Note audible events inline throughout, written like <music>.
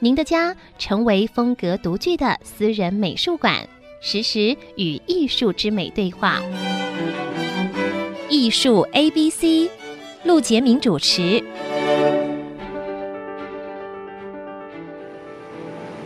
您的家成为风格独具的私人美术馆，实时与艺术之美对话。艺术 A B C，陆杰明主持。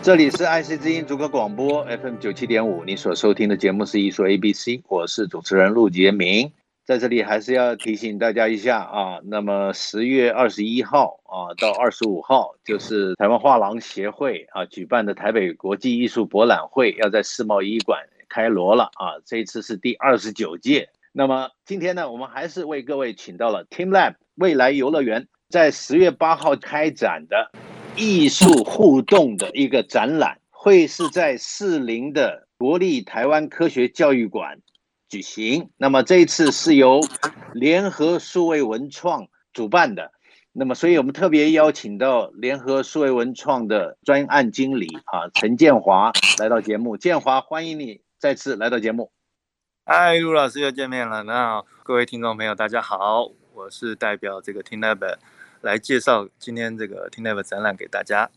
这里是爱惜之音逐客广播 FM 九七点五，你所收听的节目是艺术 A B C，我是主持人陆杰明。在这里还是要提醒大家一下啊，那么十月二十一号啊到二十五号，就是台湾画廊协会啊举办的台北国际艺术博览会要在世贸一馆开锣了啊，这一次是第二十九届。那么今天呢，我们还是为各位请到了 teamLab 未来游乐园在十月八号开展的艺术互动的一个展览，会是在士林的国立台湾科学教育馆。举行，那么这一次是由联合数位文创主办的，那么所以我们特别邀请到联合数位文创的专案经理啊陈建华来到节目。建华，欢迎你再次来到节目。嗨，陆老师又见面了。那各位听众朋友，大家好，我是代表这个 teamLab 来介绍今天这个 teamLab 展览给大家。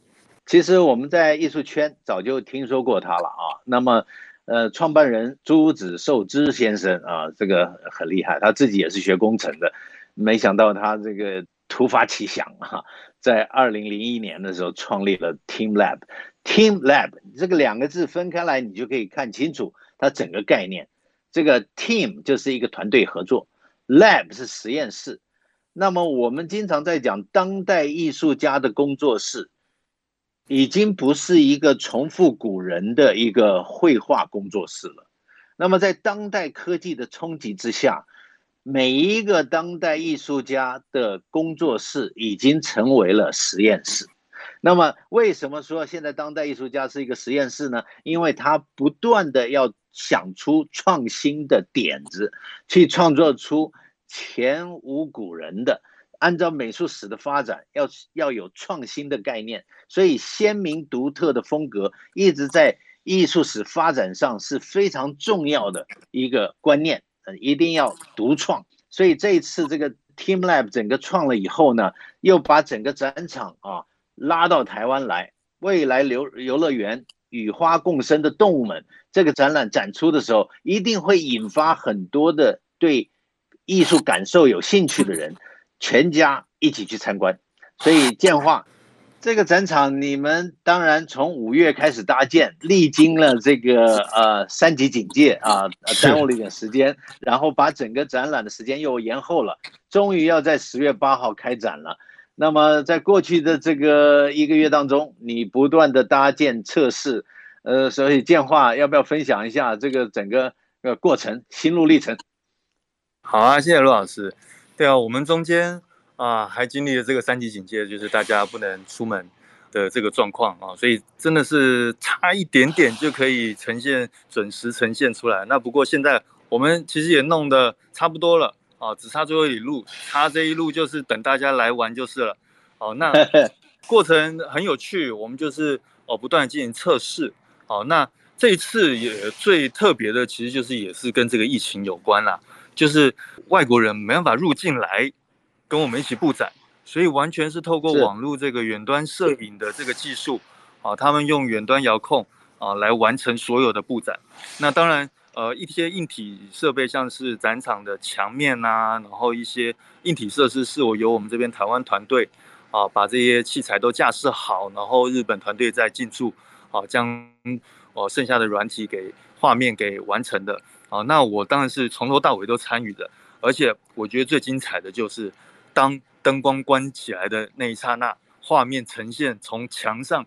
其实我们在艺术圈早就听说过他了啊，那么。呃，创办人朱子寿之先生啊，这个很厉害，他自己也是学工程的，没想到他这个突发奇想啊，在二零零一年的时候创立了 teamLab。teamLab 这个两个字分开来，你就可以看清楚它整个概念。这个 team 就是一个团队合作，lab 是实验室。那么我们经常在讲当代艺术家的工作室。已经不是一个重复古人的一个绘画工作室了。那么，在当代科技的冲击之下，每一个当代艺术家的工作室已经成为了实验室。那么，为什么说现在当代艺术家是一个实验室呢？因为他不断的要想出创新的点子，去创作出前无古人的。按照美术史的发展，要要有创新的概念，所以鲜明独特的风格一直在艺术史发展上是非常重要的一个观念，一定要独创。所以这一次这个 teamLab 整个创了以后呢，又把整个展场啊拉到台湾来，未来游游乐园与花共生的动物们这个展览展出的时候，一定会引发很多的对艺术感受有兴趣的人。全家一起去参观，所以建华，这个展场你们当然从五月开始搭建，历经了这个呃三级警戒啊，耽误了一点时间，然后把整个展览的时间又延后了，终于要在十月八号开展了。那么在过去的这个一个月当中，你不断的搭建测试，呃，所以建华要不要分享一下这个整个呃过程心路历程？好啊，谢谢陆老师。对啊，我们中间啊还经历了这个三级警戒，就是大家不能出门的这个状况啊，所以真的是差一点点就可以呈现准时呈现出来。那不过现在我们其实也弄得差不多了啊，只差最后一路，差这一路就是等大家来玩就是了。好，那 <laughs> 过程很有趣，我们就是哦不断进行测试。好，那这一次也最特别的，其实就是也是跟这个疫情有关啦。就是外国人没办法入境来跟我们一起布展，所以完全是透过网络这个远端摄影的这个技术啊，他们用远端遥控啊来完成所有的布展。那当然，呃，一些硬体设备像是展场的墙面啊，然后一些硬体设施是我由我们这边台湾团队啊把这些器材都架设好，然后日本团队再进驻啊将哦剩下的软体给画面给完成的。啊，那我当然是从头到尾都参与的，而且我觉得最精彩的就是，当灯光关起来的那一刹那，画面呈现从墙上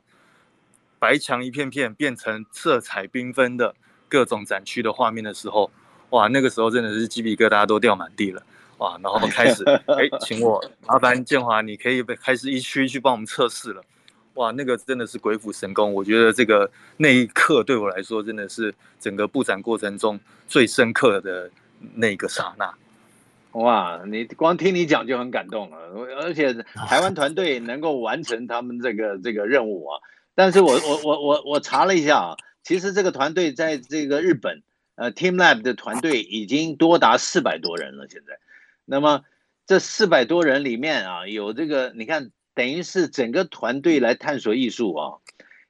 白墙一片片变成色彩缤纷的各种展区的画面的时候，哇，那个时候真的是鸡皮疙瘩都掉满地了，哇，然后开始，<laughs> 哎，请我麻烦建华，你可以开始一区一区帮我们测试了，哇，那个真的是鬼斧神工。我觉得这个那一刻对我来说，真的是整个布展过程中最深刻的那个刹那。哇，你光听你讲就很感动了，而且台湾团队能够完成他们这个这个任务啊。但是我我我我我查了一下啊，其实这个团队在这个日本，呃，teamLab 的团队已经多达四百多人了。现在，那么这四百多人里面啊，有这个你看。等于是整个团队来探索艺术啊，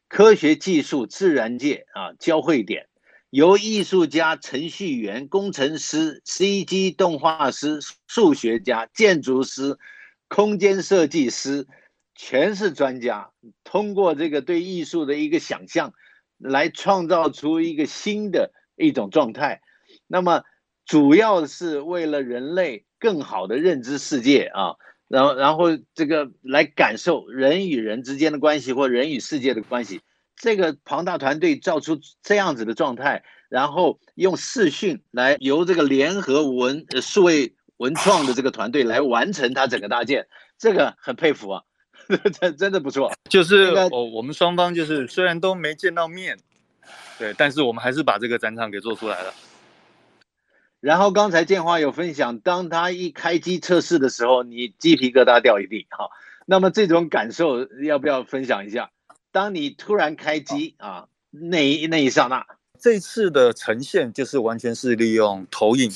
科学技术、自然界啊交汇点，由艺术家、程序员、工程师、CG 动画师、数学家、建筑师、空间设计师，全是专家，通过这个对艺术的一个想象，来创造出一个新的一种状态。那么，主要是为了人类更好的认知世界啊。然后，然后这个来感受人与人之间的关系，或人与世界的关系。这个庞大团队造出这样子的状态，然后用视讯来由这个联合文呃数位文创的这个团队来完成它整个搭建，这个很佩服啊，<laughs> 真真的不错。就是我我们双方就是虽然都没见到面，对，但是我们还是把这个展场给做出来了。然后刚才建华有分享，当他一开机测试的时候，你鸡皮疙瘩掉一地。好，那么这种感受要不要分享一下？当你突然开机啊，那一那一刹那，这次的呈现就是完全是利用投影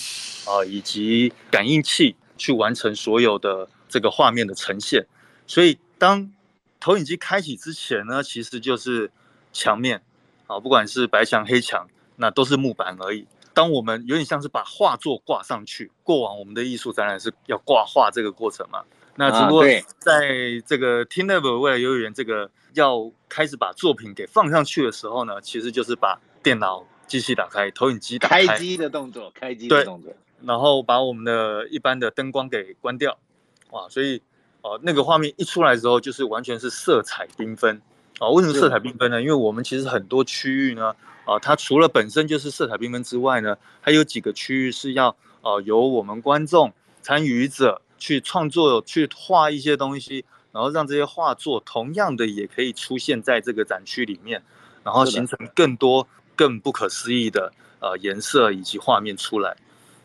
啊以及感应器去完成所有的这个画面的呈现。所以当投影机开启之前呢，其实就是墙面啊，不管是白墙黑墙，那都是木板而已。当我们有点像是把画作挂上去，过往我们的艺术展览是要挂画这个过程嘛？那只不过在这个 teamLab 未来游乐园这个要开始把作品给放上去的时候呢，其实就是把电脑机器打开，投影机打开，开机的动作，开机的动作，然后把我们的一般的灯光给关掉，哇，所以哦、呃，那个画面一出来之后，就是完全是色彩缤纷啊！为什么色彩缤纷呢？因为我们其实很多区域呢。啊，它除了本身就是色彩缤纷之外呢，还有几个区域是要呃由我们观众参与者去创作、去画一些东西，然后让这些画作同样的也可以出现在这个展区里面，然后形成更多更不可思议的呃颜色以及画面出来。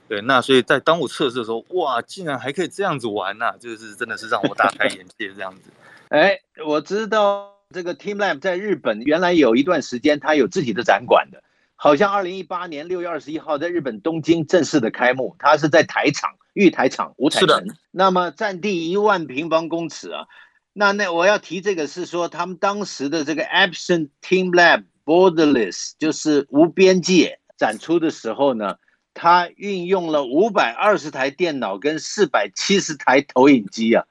对，那所以在当我测试的时候，哇，竟然还可以这样子玩呐、啊，就是真的是让我大开眼界这样子。<laughs> 哎，我知道。这个 teamLab 在日本原来有一段时间，它有自己的展馆的，好像二零一八年六月二十一号在日本东京正式的开幕，它是在台场玉台场五彩城，那么占地一万平方公尺啊。那那我要提这个是说，他们当时的这个 absenteam lab Borderless 就是无边界展出的时候呢，它运用了五百二十台电脑跟四百七十台投影机啊，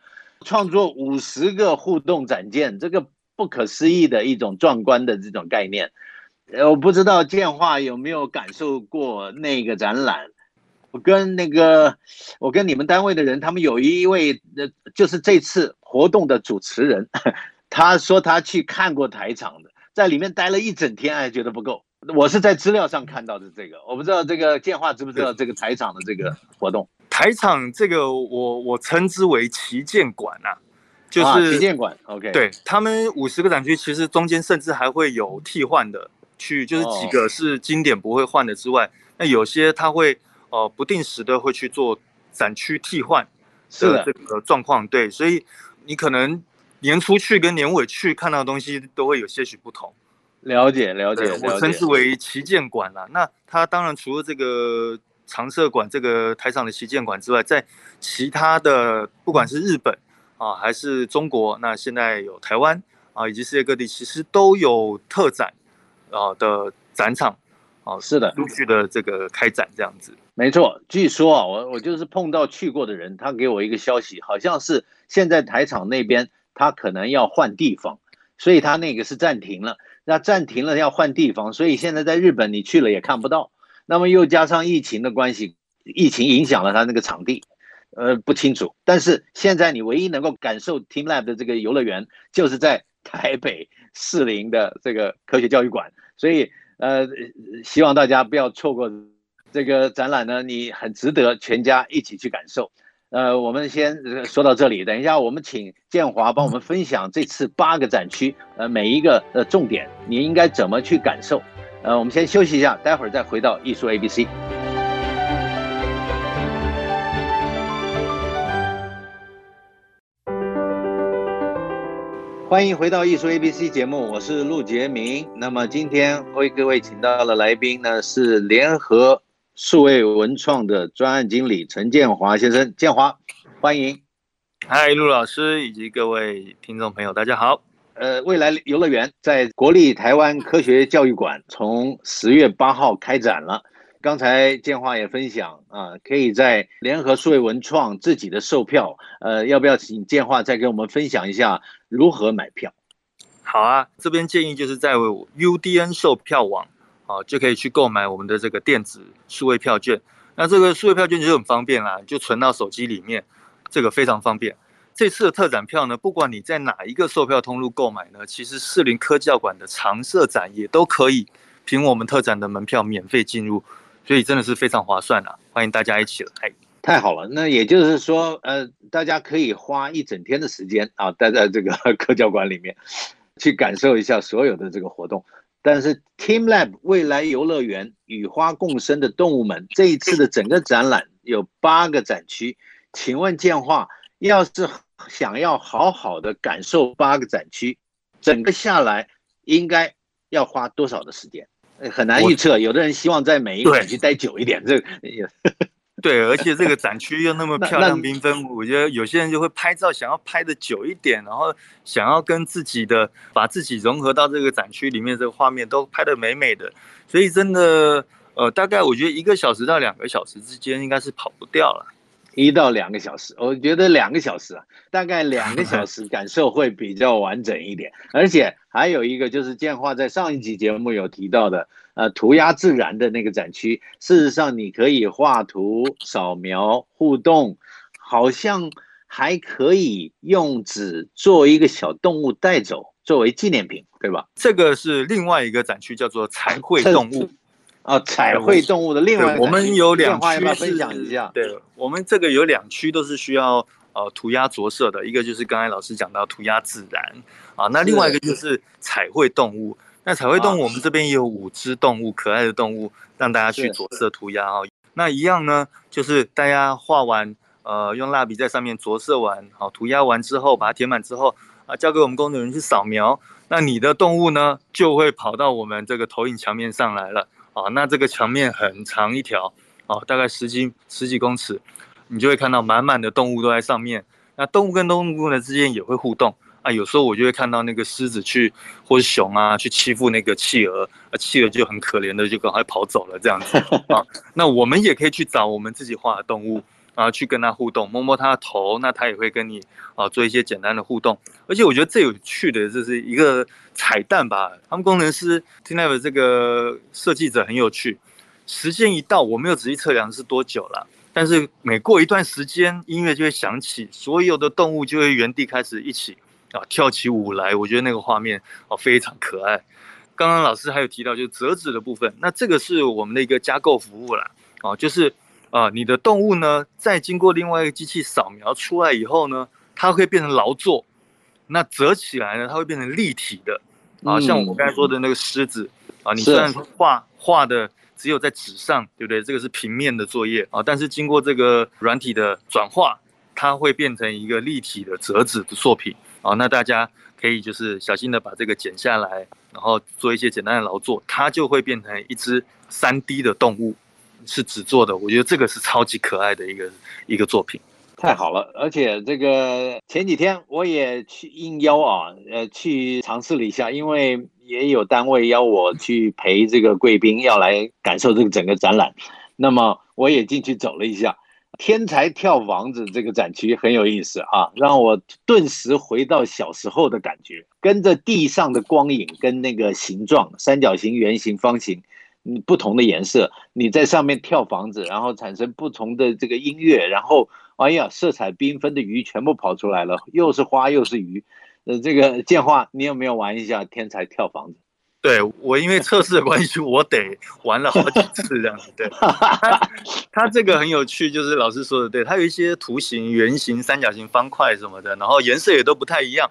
创作五十个互动展件，这个。不可思议的一种壮观的这种概念，呃，我不知道建华有没有感受过那个展览。我跟那个，我跟你们单位的人，他们有一位，呃，就是这次活动的主持人，<laughs> 他说他去看过台场的，在里面待了一整天，还觉得不够。我是在资料上看到的这个，我不知道这个建华知不知道这个台场的这个活动。台场这个我，我我称之为旗舰馆啊。就是旗舰馆，OK，对他们五十个展区，其实中间甚至还会有替换的区域，就是几个是经典不会换的之外，哦、那有些他会呃不定时的会去做展区替换的这个状况，对，所以你可能年初去跟年尾去看到的东西都会有些许不同。了解了解，了解我称之为旗舰馆啦。那它当然除了这个常设馆这个台场的旗舰馆之外，在其他的不管是日本。啊，还是中国？那现在有台湾啊，以及世界各地，其实都有特展啊的展场啊，是的，陆续的这个开展这样子。没错，据说啊，我我就是碰到去过的人，他给我一个消息，好像是现在台场那边他可能要换地方，所以他那个是暂停了。那暂停了要换地方，所以现在在日本你去了也看不到。那么又加上疫情的关系，疫情影响了他那个场地。呃，不清楚。但是现在你唯一能够感受 teamLab 的这个游乐园，就是在台北士林的这个科学教育馆。所以，呃，希望大家不要错过这个展览呢，你很值得全家一起去感受。呃，我们先说到这里，等一下我们请建华帮我们分享这次八个展区，呃，每一个呃重点，你应该怎么去感受？呃，我们先休息一下，待会儿再回到艺术 ABC。欢迎回到艺术 ABC 节目，我是陆杰明。那么今天为各位请到的来宾呢，是联合数位文创的专案经理陈建华先生。建华，欢迎。嗨，陆老师以及各位听众朋友，大家好。呃，未来游乐园在国立台湾科学教育馆从十月八号开展了。刚才建华也分享啊，可以在联合数位文创自己的售票，呃，要不要请建华再给我们分享一下如何买票？好啊，这边建议就是在 UDN 售票网啊，就可以去购买我们的这个电子数位票券。那这个数位票券就很方便啦，就存到手机里面，这个非常方便。这次的特展票呢，不管你在哪一个售票通路购买呢，其实士林科教馆的常设展也都可以凭我们特展的门票免费进入。所以真的是非常划算啊！欢迎大家一起来，太好了。那也就是说，呃，大家可以花一整天的时间啊，待在这个 <laughs> 科教馆里面，去感受一下所有的这个活动。但是，teamLab 未来游乐园与花共生的动物们这一次的整个展览有八个展区，请问建华，要是想要好好的感受八个展区，整个下来应该要花多少的时间？很难预测，有的人希望在每一个展区待久一点。这个，<laughs> 对，而且这个展区又那么 <laughs> 漂亮缤纷，我觉得有些人就会拍照，想要拍的久一点，然后想要跟自己的把自己融合到这个展区里面，这个画面都拍的美美的。所以真的，呃，大概我觉得一个小时到两个小时之间应该是跑不掉了。一到两个小时，我觉得两个小时啊，大概两个小时 <laughs> 感受会比较完整一点。而且还有一个就是建华在上一集节目有提到的，呃，涂鸦自然的那个展区，事实上你可以画图、扫描、互动，好像还可以用纸做一个小动物带走作为纪念品，对吧？这个是另外一个展区，叫做彩绘动物。啊，彩绘动物的另外，我们有两区，要分享一下。对，我们这个有两区都是需要呃涂鸦着色的，一个就是刚才老师讲到涂鸦自然啊，那另外一个就是彩绘动物。那彩绘动物我们这边也有五只动物，可爱的动物，让大家去着色涂鸦啊。那一样呢，就是大家画完，呃，用蜡笔在上面着色完，好涂鸦完之后，把它填满之后啊，交给我们工作人员去扫描，那你的动物呢就会跑到我们这个投影墙面上来了。啊，那这个墙面很长一条，啊，大概十几十几公尺，你就会看到满满的动物都在上面。那动物跟动物呢之间也会互动啊，有时候我就会看到那个狮子去或者熊啊去欺负那个企鹅，啊，企鹅就很可怜的就赶快跑走了这样子 <laughs> 啊。那我们也可以去找我们自己画的动物啊，去跟它互动，摸摸它的头，那它也会跟你啊做一些简单的互动。而且我觉得最有趣的就是一个。彩蛋吧，他们工程师 teamLab 这个设计者很有趣。时间一到，我没有仔细测量是多久了，但是每过一段时间，音乐就会响起，所有的动物就会原地开始一起啊跳起舞来。我觉得那个画面啊非常可爱。刚刚老师还有提到就折纸的部分，那这个是我们的一个加购服务啦。哦，就是啊你的动物呢，再经过另外一个机器扫描出来以后呢，它会变成劳作。那折起来呢，它会变成立体的，啊，像我刚才说的那个狮子，啊，你虽然画画的只有在纸上，对不对？这个是平面的作业啊，但是经过这个软体的转化，它会变成一个立体的折纸的作品啊。那大家可以就是小心的把这个剪下来，然后做一些简单的劳作，它就会变成一只 3D 的动物，是纸做的。我觉得这个是超级可爱的一个一个作品。太好了，而且这个前几天我也去应邀啊，呃，去尝试了一下，因为也有单位邀我去陪这个贵宾要来感受这个整个展览，那么我也进去走了一下。天才跳房子这个展区很有意思啊，让我顿时回到小时候的感觉，跟着地上的光影跟那个形状，三角形、圆形、方形。你不同的颜色，你在上面跳房子，然后产生不同的这个音乐，然后哎呀，色彩缤纷的鱼全部跑出来了，又是花又是鱼，呃，这个建华，你有没有玩一下天才跳房子？对我因为测试的关系，我得玩了好几次这样子。对，<laughs> 它它这个很有趣，就是老师说的对，它有一些图形、圆形、三角形、方块什么的，然后颜色也都不太一样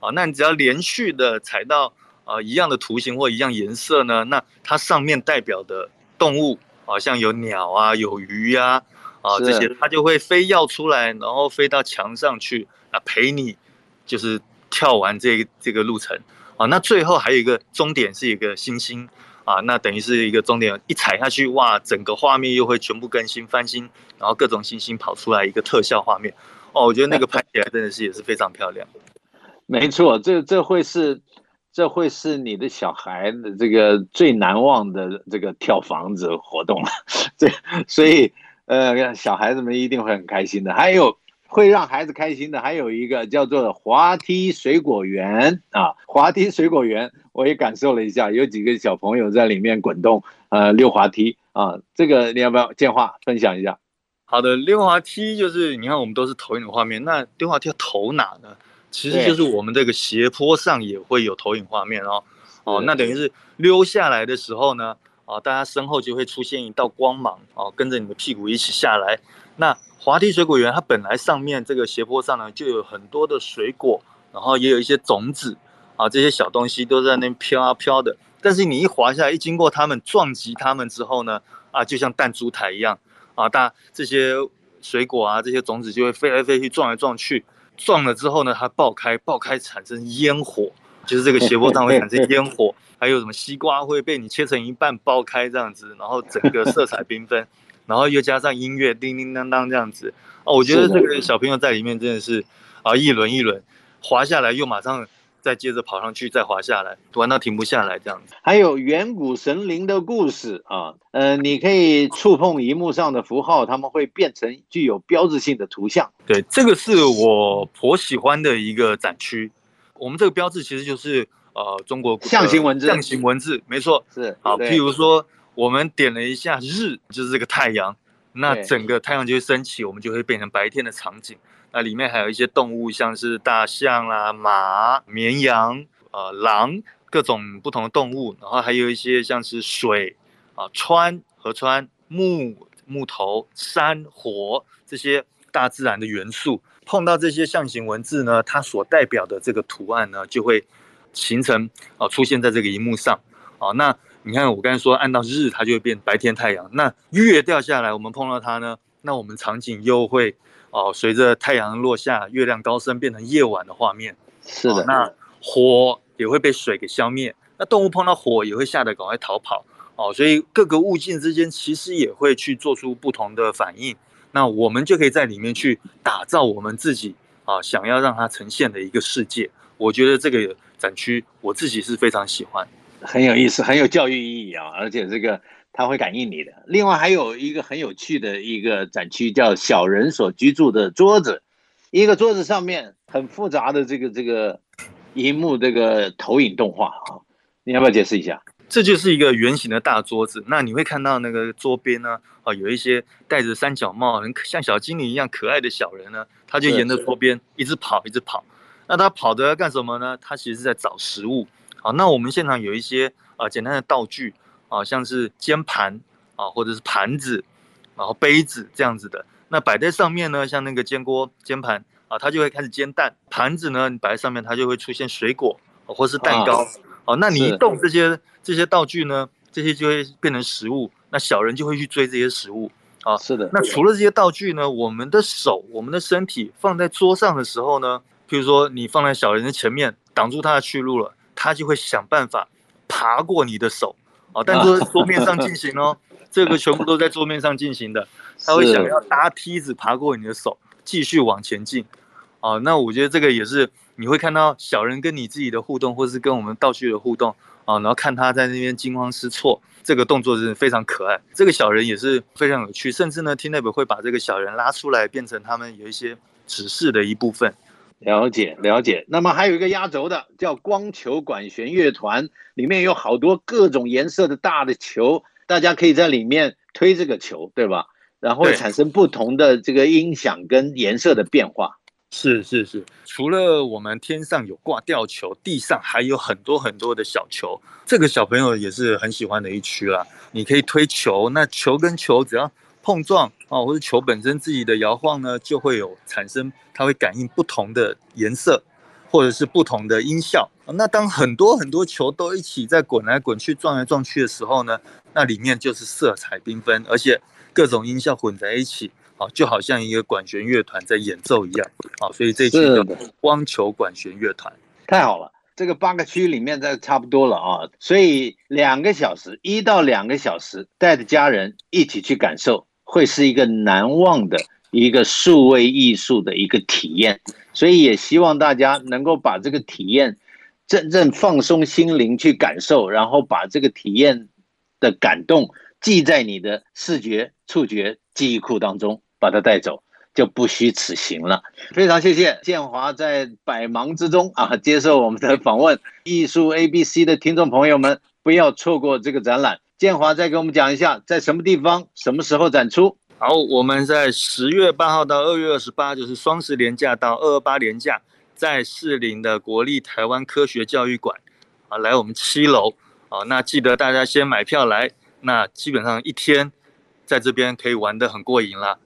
啊。那你只要连续的踩到啊一样的图形或一样颜色呢，那它上面代表的动物啊，像有鸟啊、有鱼呀啊，啊这些，它就会飞跃出来，然后飞到墙上去啊陪你，就是跳完这个、这个路程。啊，那最后还有一个终点是一个星星啊，那等于是一个终点，一踩下去，哇，整个画面又会全部更新翻新，然后各种星星跑出来一个特效画面，哦，我觉得那个拍起来真的是也是非常漂亮。<laughs> 没错，这这会是这会是你的小孩的这个最难忘的这个跳房子活动了，<laughs> 这所以呃，小孩子们一定会很开心的，还有。会让孩子开心的还有一个叫做滑梯水果园啊，滑梯水果园，我也感受了一下，有几个小朋友在里面滚动，呃，溜滑梯啊，这个你要不要建华分享一下？好的，溜滑梯就是你看我们都是投影的画面，那溜滑梯要投哪呢？其实就是我们这个斜坡上也会有投影画面哦，哦，那等于是溜下来的时候呢，啊，大家身后就会出现一道光芒哦，跟着你的屁股一起下来，那。滑梯水果园，它本来上面这个斜坡上呢，就有很多的水果，然后也有一些种子啊，这些小东西都在那边飘啊飘的。但是你一滑下来，一经过它们，撞击它们之后呢，啊，就像弹珠台一样啊，大这些水果啊，这些种子就会飞来飞去，撞来撞去，撞了之后呢，它爆开，爆开产生烟火，就是这个斜坡上会产生烟火，还有什么西瓜会被你切成一半爆开这样子，然后整个色彩缤纷。然后又加上音乐，叮叮当当这样子哦，我觉得这个小朋友在里面真的是啊，一轮一轮滑下来，又马上再接着跑上去，再滑下来，玩到停不下来这样子。还有远古神灵的故事啊，呃，你可以触碰荧幕上的符号，他们会变成具有标志性的图像。对，这个是我颇喜欢的一个展区。我们这个标志其实就是呃中国象形文字，象形文字没错，是好，譬如说。我们点了一下日，就是这个太阳，那整个太阳就会升起，我们就会变成白天的场景。那里面还有一些动物，像是大象啦、马、绵羊、呃狼，各种不同的动物。然后还有一些像是水啊、川、河川、木、木头、山、火这些大自然的元素。碰到这些象形文字呢，它所代表的这个图案呢，就会形成啊，出现在这个荧幕上啊，那。你看，我刚才说按到日，它就会变白天太阳。那月掉下来，我们碰到它呢，那我们场景又会哦，随着太阳落下，月亮高升，变成夜晚的画面。是的。那火也会被水给消灭，那动物碰到火也会吓得赶快逃跑。哦，所以各个物件之间其实也会去做出不同的反应。那我们就可以在里面去打造我们自己啊，想要让它呈现的一个世界。我觉得这个展区我自己是非常喜欢。很有意思，很有教育意义啊！而且这个它会感应你的。另外还有一个很有趣的一个展区，叫“小人所居住的桌子”。一个桌子上面很复杂的这个这个荧幕，这个投影动画啊，你要不要解释一下？这就是一个圆形的大桌子。那你会看到那个桌边呢，啊，有一些戴着三角帽、很像小精灵一样可爱的小人呢，他就沿着桌边一直跑，一直跑。那他跑着要干什么呢？他其实是在找食物。好，那我们现场有一些啊简单的道具啊，像是煎盘啊，或者是盘子，然后杯子这样子的。那摆在上面呢，像那个煎锅、煎盘啊，它就会开始煎蛋；盘子呢，你摆在上面，它就会出现水果或是蛋糕。哦，那你一动这些这些道具呢，这些就会变成食物。那小人就会去追这些食物。啊，是的。那除了这些道具呢，我们的手、我们的身体放在桌上的时候呢，譬如说你放在小人的前面，挡住他的去路了。他就会想办法爬过你的手，啊，但是桌面上进行哦，<laughs> 这个全部都在桌面上进行的。他会想要搭梯子爬过你的手，继续往前进，哦，那我觉得这个也是你会看到小人跟你自己的互动，或是跟我们道具的互动，啊，然后看他在那边惊慌失措，这个动作是非常可爱。这个小人也是非常有趣，甚至呢，TeamLab 会把这个小人拉出来，变成他们有一些指示的一部分。了解了解，那么还有一个压轴的叫光球管弦乐团，里面有好多各种颜色的大的球，大家可以在里面推这个球，对吧？然后会产生不同的这个音响跟颜色的变化。是是是，除了我们天上有挂吊球，地上还有很多很多的小球，这个小朋友也是很喜欢的一区啦。你可以推球，那球跟球只要碰撞啊，或者球本身自己的摇晃呢，就会有产生，它会感应不同的颜色，或者是不同的音效。那当很多很多球都一起在滚来滚去、撞来撞去的时候呢，那里面就是色彩缤纷，而且各种音效混在一起，啊，就好像一个管弦乐团在演奏一样。啊，所以这期叫光球管弦乐团。太好了，这个八个区里面这差不多了啊，所以两个小时，一到两个小时，带着家人一起去感受。会是一个难忘的一个数位艺术的一个体验，所以也希望大家能够把这个体验真正放松心灵去感受，然后把这个体验的感动记在你的视觉、触觉记忆库当中，把它带走，就不虚此行了。非常谢谢建华在百忙之中啊接受我们的访问，艺术 ABC 的听众朋友们不要错过这个展览。建华再给我们讲一下，在什么地方、什么时候展出？好，我们在十月八号到二月二十八，就是双十连假到二二八连假，在士林的国立台湾科学教育馆啊，来我们七楼啊，那记得大家先买票来，那基本上一天在这边可以玩得很过瘾了。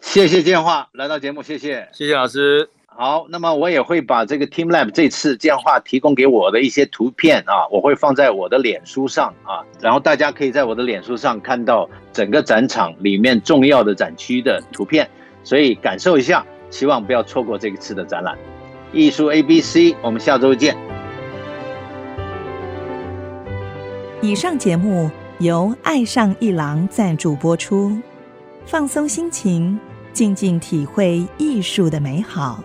谢谢建华来到节目，谢谢，谢谢老师。好，那么我也会把这个 teamLab 这次建画提供给我的一些图片啊，我会放在我的脸书上啊，然后大家可以在我的脸书上看到整个展场里面重要的展区的图片，所以感受一下，希望不要错过这一次的展览。艺术 ABC，我们下周见。以上节目由爱上一郎赞助播出，放松心情，静静体会艺术的美好。